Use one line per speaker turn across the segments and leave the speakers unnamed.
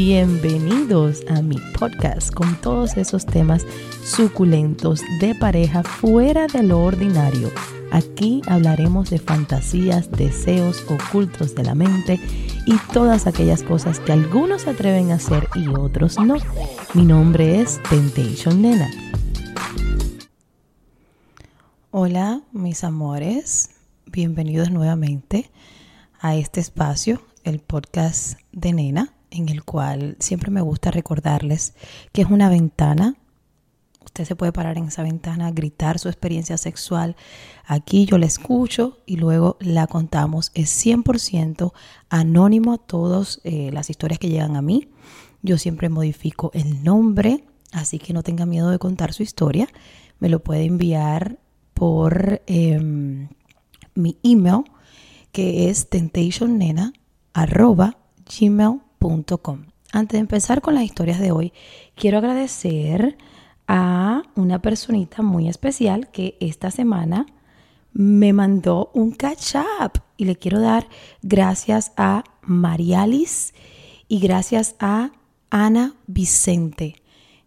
Bienvenidos a mi podcast con todos esos temas suculentos de pareja fuera de lo ordinario. Aquí hablaremos de fantasías, deseos ocultos de la mente y todas aquellas cosas que algunos se atreven a hacer y otros no. Mi nombre es Temptation Nena. Hola mis amores, bienvenidos nuevamente a este espacio, el podcast de Nena en el cual siempre me gusta recordarles que es una ventana. Usted se puede parar en esa ventana, gritar su experiencia sexual. Aquí yo la escucho y luego la contamos. Es 100% anónimo a todas eh, las historias que llegan a mí. Yo siempre modifico el nombre, así que no tenga miedo de contar su historia. Me lo puede enviar por em, mi email, que es antes de empezar con las historias de hoy, quiero agradecer a una personita muy especial que esta semana me mandó un catch up y le quiero dar gracias a Marialis y gracias a Ana Vicente.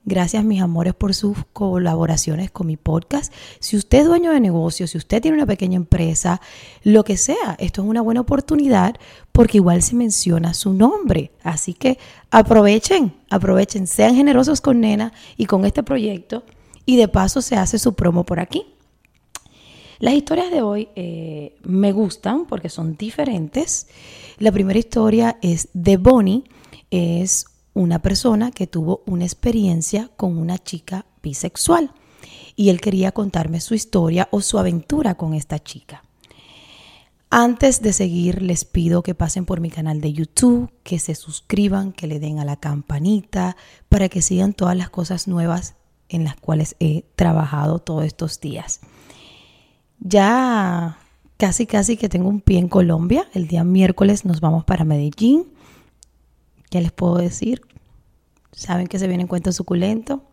Gracias, mis amores, por sus colaboraciones con mi podcast. Si usted es dueño de negocio, si usted tiene una pequeña empresa, lo que sea, esto es una buena oportunidad porque igual se menciona su nombre. Así que aprovechen, aprovechen, sean generosos con Nena y con este proyecto y de paso se hace su promo por aquí. Las historias de hoy eh, me gustan porque son diferentes. La primera historia es de Bonnie, es una persona que tuvo una experiencia con una chica bisexual y él quería contarme su historia o su aventura con esta chica. Antes de seguir, les pido que pasen por mi canal de YouTube, que se suscriban, que le den a la campanita para que sigan todas las cosas nuevas en las cuales he trabajado todos estos días. Ya casi, casi que tengo un pie en Colombia. El día miércoles nos vamos para Medellín ¿Qué les puedo decir? Saben que se viene en cuento suculento,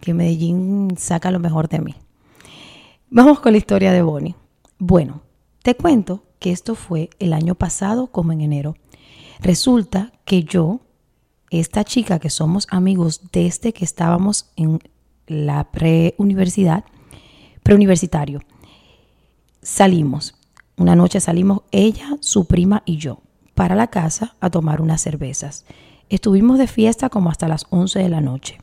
que Medellín saca lo mejor de mí. Vamos con la historia de Bonnie. Bueno, te cuento que esto fue el año pasado como en enero. Resulta que yo, esta chica que somos amigos desde que estábamos en la preuniversidad, preuniversitario, salimos. Una noche salimos ella, su prima y yo para la casa a tomar unas cervezas. Estuvimos de fiesta como hasta las 11 de la noche.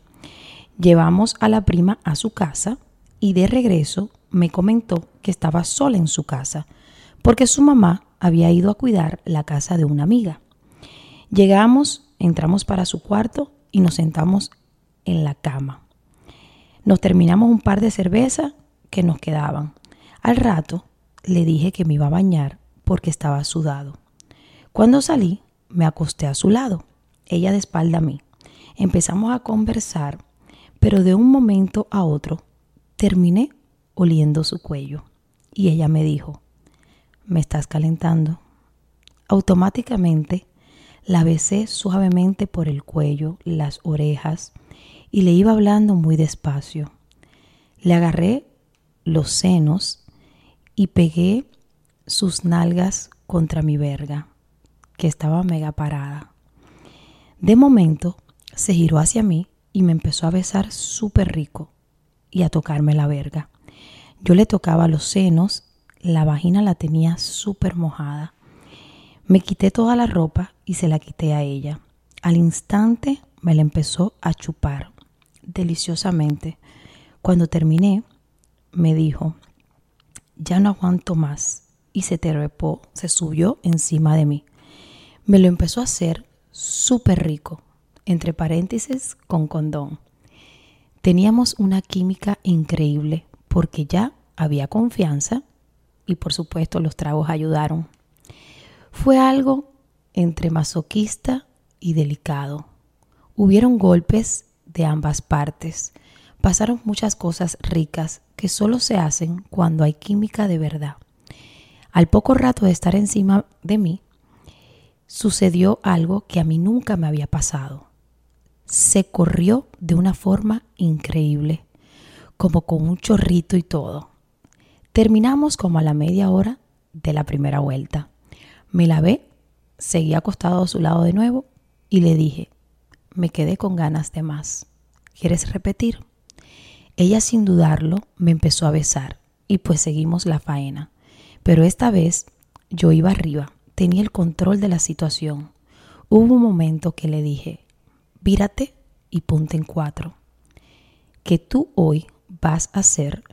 Llevamos a la prima a su casa y de regreso me comentó que estaba sola en su casa porque su mamá había ido a cuidar la casa de una amiga. Llegamos, entramos para su cuarto y nos sentamos en la cama. Nos terminamos un par de cervezas que nos quedaban. Al rato le dije que me iba a bañar porque estaba sudado. Cuando salí, me acosté a su lado, ella de espalda a mí. Empezamos a conversar, pero de un momento a otro terminé oliendo su cuello y ella me dijo, me estás calentando. Automáticamente la besé suavemente por el cuello, las orejas y le iba hablando muy despacio. Le agarré los senos y pegué sus nalgas contra mi verga que estaba mega parada. De momento se giró hacia mí y me empezó a besar súper rico y a tocarme la verga. Yo le tocaba los senos, la vagina la tenía súper mojada. Me quité toda la ropa y se la quité a ella. Al instante me la empezó a chupar deliciosamente. Cuando terminé, me dijo, ya no aguanto más y se se subió encima de mí me lo empezó a hacer súper rico, entre paréntesis, con condón. Teníamos una química increíble porque ya había confianza y por supuesto los tragos ayudaron. Fue algo entre masoquista y delicado. Hubieron golpes de ambas partes. Pasaron muchas cosas ricas que solo se hacen cuando hay química de verdad. Al poco rato de estar encima de mí, sucedió algo que a mí nunca me había pasado. Se corrió de una forma increíble, como con un chorrito y todo. Terminamos como a la media hora de la primera vuelta. Me lavé, seguí acostado a su lado de nuevo y le dije, me quedé con ganas de más. ¿Quieres repetir? Ella sin dudarlo me empezó a besar y pues seguimos la faena. Pero esta vez yo iba arriba, tenía el control de la situación. Hubo un momento que le dije, vírate y ponte en cuatro, que tú hoy vas a ser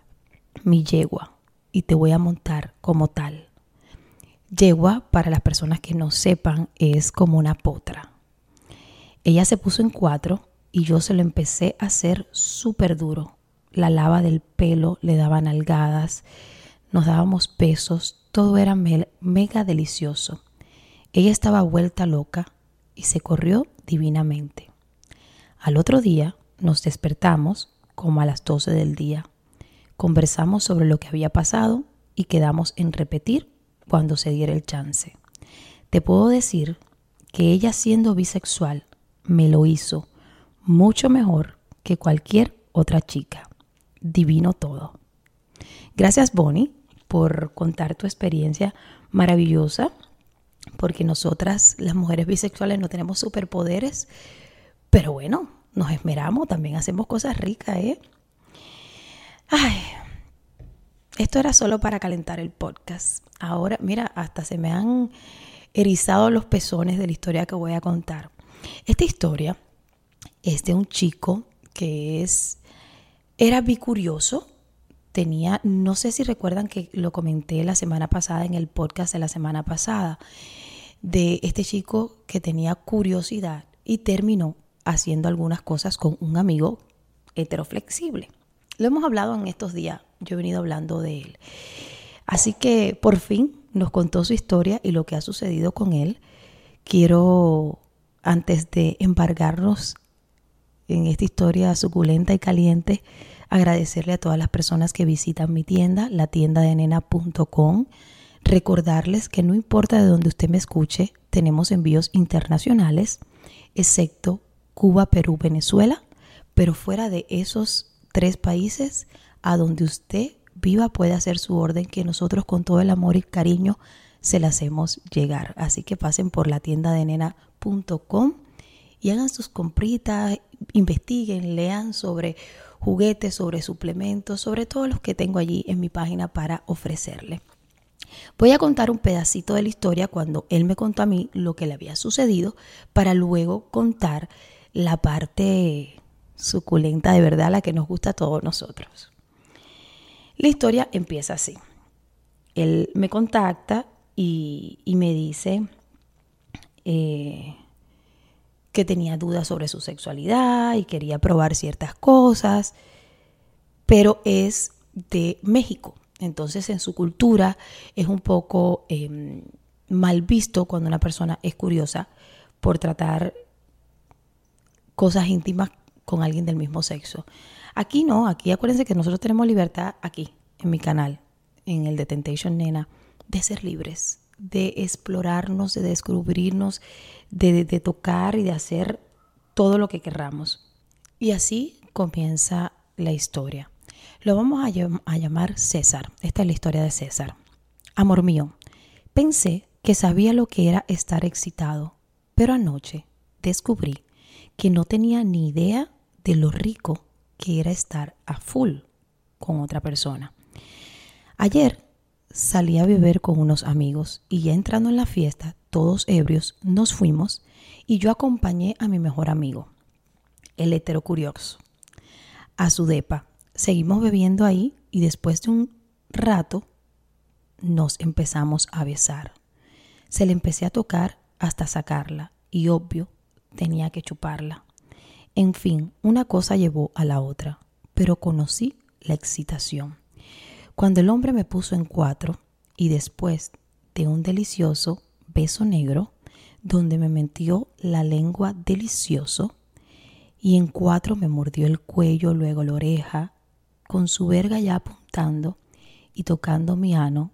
mi yegua y te voy a montar como tal. Yegua, para las personas que no sepan, es como una potra. Ella se puso en cuatro y yo se lo empecé a hacer súper duro. La lava del pelo, le daban nalgadas, nos dábamos besos, todo era mega delicioso. Ella estaba vuelta loca y se corrió divinamente. Al otro día nos despertamos como a las 12 del día. Conversamos sobre lo que había pasado y quedamos en repetir cuando se diera el chance. Te puedo decir que ella siendo bisexual me lo hizo mucho mejor que cualquier otra chica. Divino todo. Gracias Bonnie por contar tu experiencia maravillosa, porque nosotras las mujeres bisexuales no tenemos superpoderes, pero bueno, nos esmeramos, también hacemos cosas ricas, ¿eh? Ay, esto era solo para calentar el podcast. Ahora, mira, hasta se me han erizado los pezones de la historia que voy a contar. Esta historia es de un chico que es era bicurioso, tenía, no sé si recuerdan que lo comenté la semana pasada en el podcast de la semana pasada, de este chico que tenía curiosidad y terminó haciendo algunas cosas con un amigo heteroflexible. Lo hemos hablado en estos días, yo he venido hablando de él. Así que por fin nos contó su historia y lo que ha sucedido con él. Quiero, antes de embargarnos en esta historia suculenta y caliente, agradecerle a todas las personas que visitan mi tienda, la tienda de nena.com. Recordarles que no importa de dónde usted me escuche, tenemos envíos internacionales, excepto Cuba, Perú, Venezuela, pero fuera de esos tres países, a donde usted viva puede hacer su orden, que nosotros con todo el amor y cariño se la hacemos llegar. Así que pasen por la tienda de nena.com y hagan sus compritas, investiguen, lean sobre juguetes, sobre suplementos, sobre todos los que tengo allí en mi página para ofrecerle. Voy a contar un pedacito de la historia cuando él me contó a mí lo que le había sucedido para luego contar la parte suculenta de verdad, la que nos gusta a todos nosotros. La historia empieza así. Él me contacta y, me dice eh, que tenía dudas sobre su sexualidad y quería probar ciertas cosas, pero es de México. Entonces en su cultura es un poco em, mal visto cuando una persona es curiosa por tratar cosas íntimas con alguien del mismo sexo. Aquí no, aquí acuérdense que nosotros tenemos libertad aquí, en mi canal, en el de Temptation Nena, de ser libres, de explorarnos, de descubrirnos, de, de tocar y de hacer todo lo que querramos. Y así comienza la historia. Lo vamos a, a, llamar César. Esta es la historia de César. Amor mío, pensé que sabía lo que era estar excitado, pero anoche descubrí que no tenía ni idea de lo rico que era estar a full con otra persona. Ayer salí a beber con unos amigos y ya entrando en la fiesta, todos ebrios, nos fuimos y yo acompañé a mi mejor amigo, el hetero curioso, a su depa. Seguimos bebiendo ahí y después de un rato nos empezamos a besar. Se le empecé a tocar hasta sacarla y obvio tenía que chuparla. En fin, una cosa llevó a la otra, pero conocí la excitación. Cuando el hombre me puso en cuatro y después de un delicioso beso negro, donde me metió la lengua delicioso, y en cuatro me mordió el cuello, luego la oreja, con su verga ya apuntando y tocando mi ano,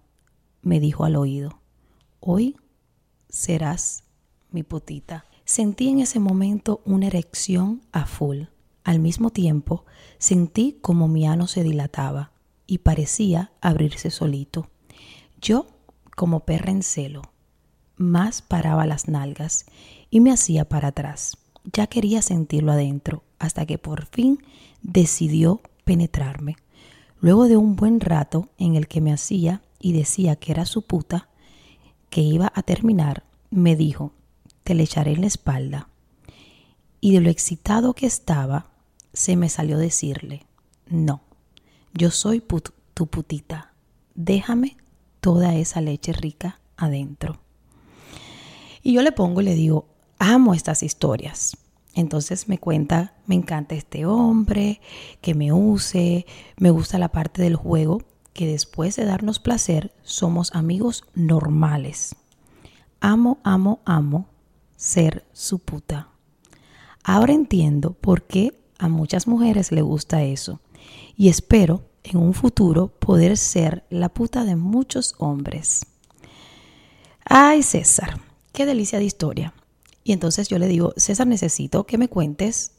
me dijo al oído, hoy serás mi putita. Sentí en ese momento una erección a full. Al mismo tiempo, sentí como mi ano se dilataba y parecía abrirse solito. Yo, como perra en celo, más paraba las nalgas y me hacía para atrás. ya quería sentirlo adentro, hasta que por fin decidió penetrarme. Luego de un buen rato en el que me hacía y decía que era su puta, que iba a terminar, me dijo, te le echaré en la espalda. Y de lo excitado que estaba, se me salió decirle, no, yo soy tu putita, déjame toda esa leche rica adentro. Y yo le pongo y le digo, amo estas historias. Entonces me cuenta, me encanta este hombre, que me use, me gusta la parte del juego, que después de darnos placer somos amigos normales. Amo, amo, amo ser su puta. Ahora entiendo por qué a muchas mujeres le gusta eso y espero en un futuro poder ser la puta de muchos hombres. Ay, César, qué delicia de historia. Y entonces yo le digo, César, necesito que me cuentes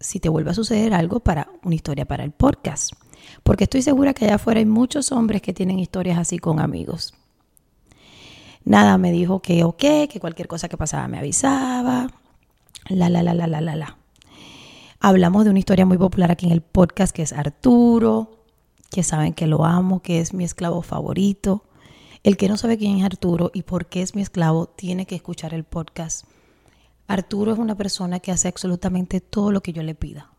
si te vuelve a suceder algo para una historia para el podcast. Porque estoy segura que allá afuera hay muchos hombres que tienen historias así con amigos. Nada, me dijo que ok, que cualquier cosa que pasaba me avisaba. La, la, la, la, la, la, la. Hablamos de una historia muy popular aquí en el podcast que es Arturo, que saben que lo amo, que es mi esclavo favorito. El que no sabe quién es Arturo y por qué es mi esclavo tiene que escuchar el podcast Arturo es una persona que hace absolutamente todo lo que yo le pida.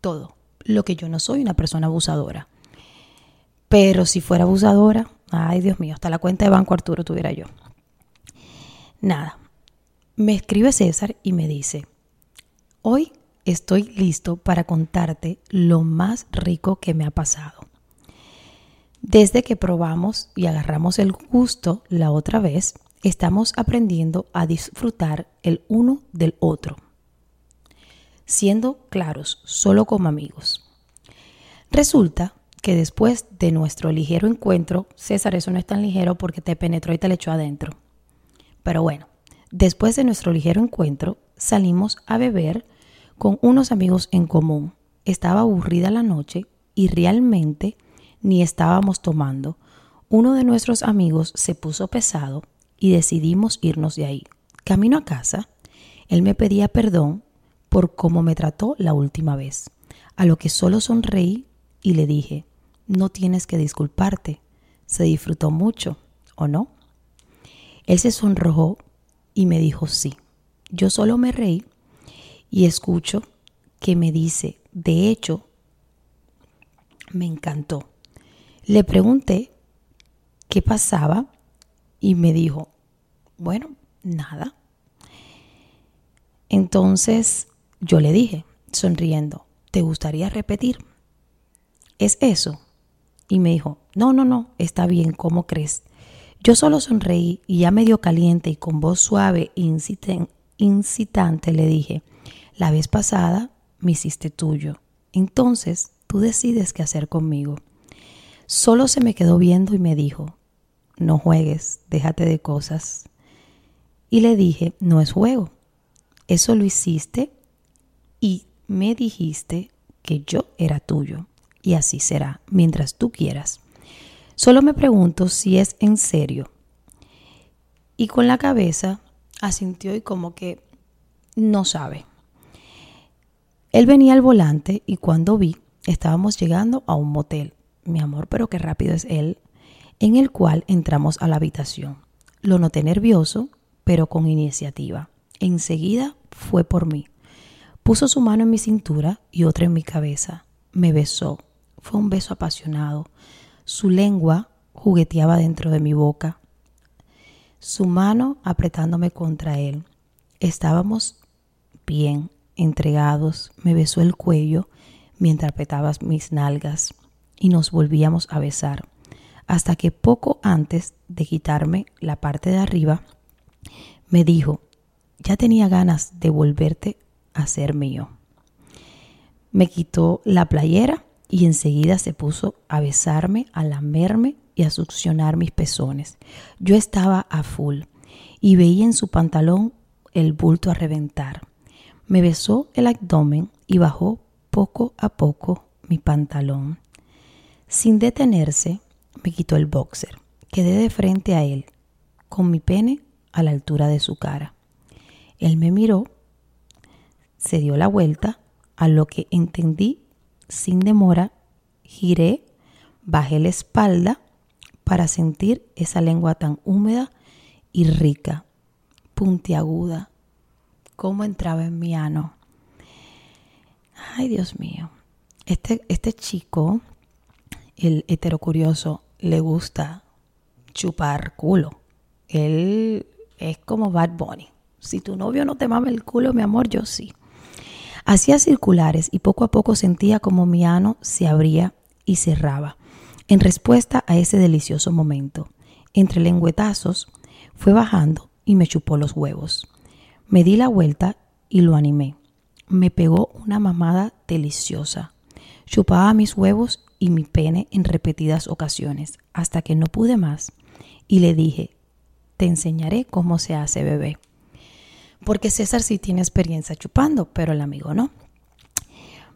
Todo. Lo que yo no soy una persona abusadora. Pero si fuera abusadora, ay Dios mío, hasta la cuenta de banco Arturo tuviera yo. Nada. Me escribe César y me dice, hoy estoy listo para contarte lo más rico que me ha pasado. Desde que probamos y agarramos el gusto la otra vez, estamos aprendiendo a disfrutar el uno del otro, siendo claros solo como amigos. Resulta que después de nuestro ligero encuentro, César, eso no es tan ligero porque te penetró y te le echó adentro. Pero bueno, después de nuestro ligero encuentro, salimos a beber con unos amigos en común. Estaba aburrida la noche y realmente ni estábamos tomando. Uno de nuestros amigos se puso pesado y decidimos irnos de ahí. Camino a casa, él me pedía perdón por cómo me trató la última vez, a lo que solo sonreí y le dije, no tienes que disculparte, se disfrutó mucho, ¿o no? Él se sonrojó y me dijo sí. Yo solo me reí y escucho que me dice, de hecho, me encantó. Le pregunté qué pasaba y me dijo, bueno, nada. Entonces yo le dije, sonriendo, ¿te gustaría repetir? ¿Es eso? Y me dijo, no, no, no, está bien, ¿cómo crees? Yo solo sonreí y ya medio caliente y con voz suave e incitante le dije, la vez pasada me hiciste tuyo, entonces tú decides qué hacer conmigo. Solo se me quedó viendo y me dijo, no juegues, déjate de cosas. Y le dije, no es juego, eso lo hiciste y me dijiste que yo era tuyo y así será mientras tú quieras. Solo me pregunto si es en serio. Y con la cabeza asintió y como que no sabe. Él venía al volante y cuando vi, estábamos llegando a un motel. Mi amor, pero qué rápido es él en el cual entramos a la habitación. Lo noté nervioso, pero con iniciativa. Enseguida fue por mí. Puso su mano en mi cintura y otra en mi cabeza. Me besó. Fue un beso apasionado. Su lengua jugueteaba dentro de mi boca. Su mano apretándome contra él. Estábamos bien, entregados. Me besó el cuello mientras apretaba mis nalgas y nos volvíamos a besar hasta que poco antes de quitarme la parte de arriba, me dijo, ya tenía ganas de volverte a ser mío. Me quitó la playera y enseguida se puso a besarme, a lamerme y a succionar mis pezones. Yo estaba a full y veía en su pantalón el bulto a reventar. Me besó el abdomen y bajó poco a poco mi pantalón. Sin detenerse, me quitó el boxer. Quedé de frente a él, con mi pene a la altura de su cara. Él me miró, se dio la vuelta, a lo que entendí sin demora, giré, bajé la espalda para sentir esa lengua tan húmeda y rica, puntiaguda, como entraba en mi ano. Ay, Dios mío. Este, este chico, el heterocurioso, le gusta chupar culo. Él es como Bad Bunny. Si tu novio no te mama el culo, mi amor, yo sí. Hacía circulares y poco a poco sentía como mi ano se abría y cerraba. En respuesta a ese delicioso momento, entre lengüetazos, fue bajando y me chupó los huevos. Me di la vuelta y lo animé. Me pegó una mamada deliciosa. Chupaba mis huevos y mi pene en repetidas ocasiones, hasta que no pude más, y le dije, te enseñaré cómo se hace bebé. Porque César sí tiene experiencia chupando, pero el amigo no.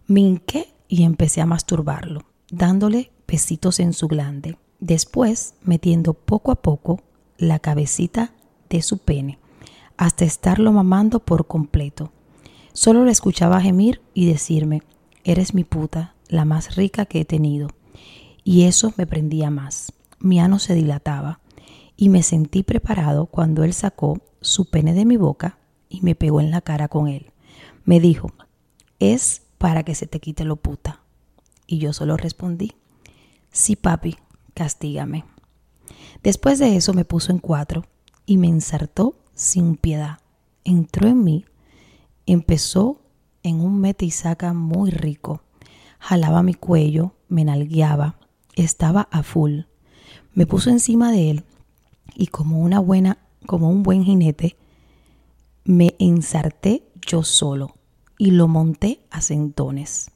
Me y empecé a masturbarlo, dándole besitos en su glande. Después, metiendo poco a poco la cabecita de su pene, hasta estarlo mamando por completo. Solo le escuchaba gemir y decirme, eres mi puta, la más rica que he tenido. Y eso me prendía más. Mi ano se dilataba y me sentí preparado cuando él sacó su pene de mi boca y me pegó en la cara con él. Me dijo, es para que se te quite lo puta. Y yo solo respondí, sí papi, castígame. Después de eso me puso en cuatro y me ensartó sin piedad. Entró en mí, empezó en un mete y saca muy rico. Jalaba mi cuello, me nalgueaba, estaba a full. Me puso encima de él y como una buena, como un buen jinete, me ensarté yo solo y lo monté a centones.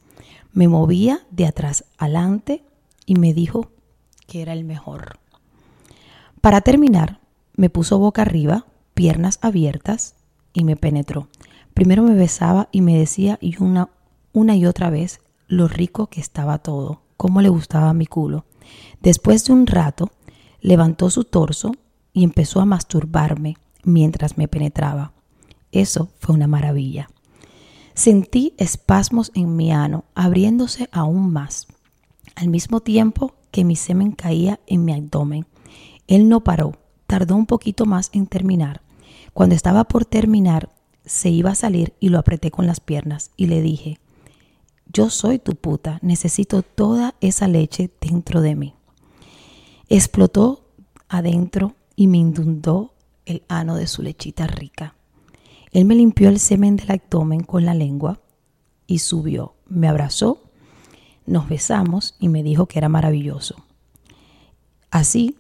Me movía de atrás adelante y me dijo que era el mejor. Para terminar, me puso boca arriba, piernas abiertas y me penetró. Primero me besaba y me decía y una, una y otra vez lo rico que estaba todo, cómo le gustaba mi culo. Después de un rato, levantó su torso y empezó a masturbarme mientras me penetraba. Eso fue una maravilla. Sentí espasmos en mi ano, abriéndose aún más, al mismo tiempo que mi semen caía en mi abdomen. Él no paró, tardó un poquito más en terminar. Cuando estaba por terminar, se iba a salir y lo apreté con las piernas y le dije, yo soy tu puta, necesito toda esa leche dentro de mí. Explotó adentro y me inundó el ano de su lechita rica. Él me limpió el semen del abdomen con la lengua y subió, me abrazó, nos besamos y me dijo que era maravilloso. Así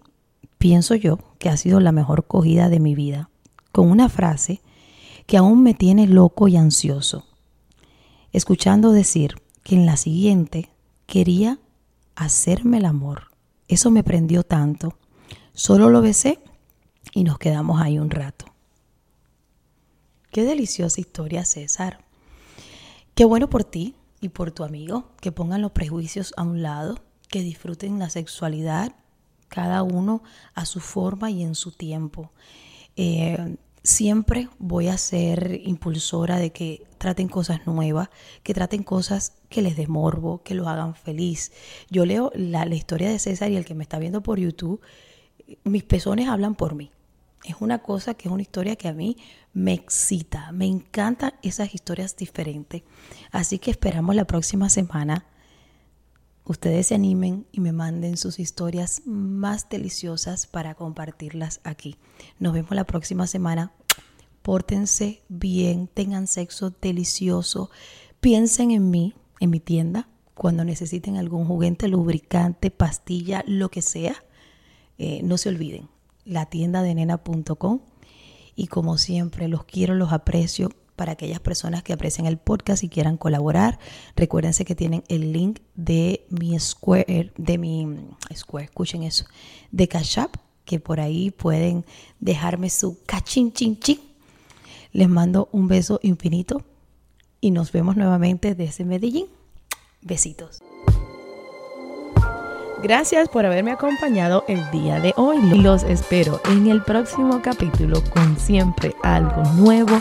pienso yo que ha sido la mejor cogida de mi vida, con una frase que aún me tiene loco y ansioso, escuchando decir que en la siguiente quería hacerme el amor. Eso me prendió tanto. Solo lo besé y nos quedamos ahí un rato. Qué deliciosa historia, César. Qué bueno por ti y por tu amigo, que pongan los prejuicios a un lado, que disfruten la sexualidad, cada uno a su forma y en su tiempo. Eh, siempre voy a ser impulsora de que traten cosas nuevas, que traten cosas que les dé que lo hagan feliz. Yo leo la, la historia de César y el que me está viendo por YouTube, mis pezones hablan por mí es una cosa que es una historia que a mí me excita, me encantan esas historias diferentes. Así que esperamos la próxima semana. Ustedes se animen y me manden sus historias más deliciosas para compartirlas aquí. Nos vemos la próxima semana. Pórtense bien, tengan sexo delicioso. Piensen en mí, en mi tienda, cuando necesiten algún juguete, lubricante, pastilla, lo que sea. Eh, no se olviden, la tienda de. Y como siempre, los quiero, los aprecio. Para aquellas personas que aprecian el podcast y quieran colaborar, recuérdense que tienen el link de mi Square, de mi Square, escuchen eso, de Cash App, que por ahí pueden dejarme su cachín chin chin. Les mando un beso infinito y nos vemos nuevamente desde Medellín. Besitos. Gracias por haberme acompañado el día de hoy. Los espero en el próximo capítulo con siempre algo nuevo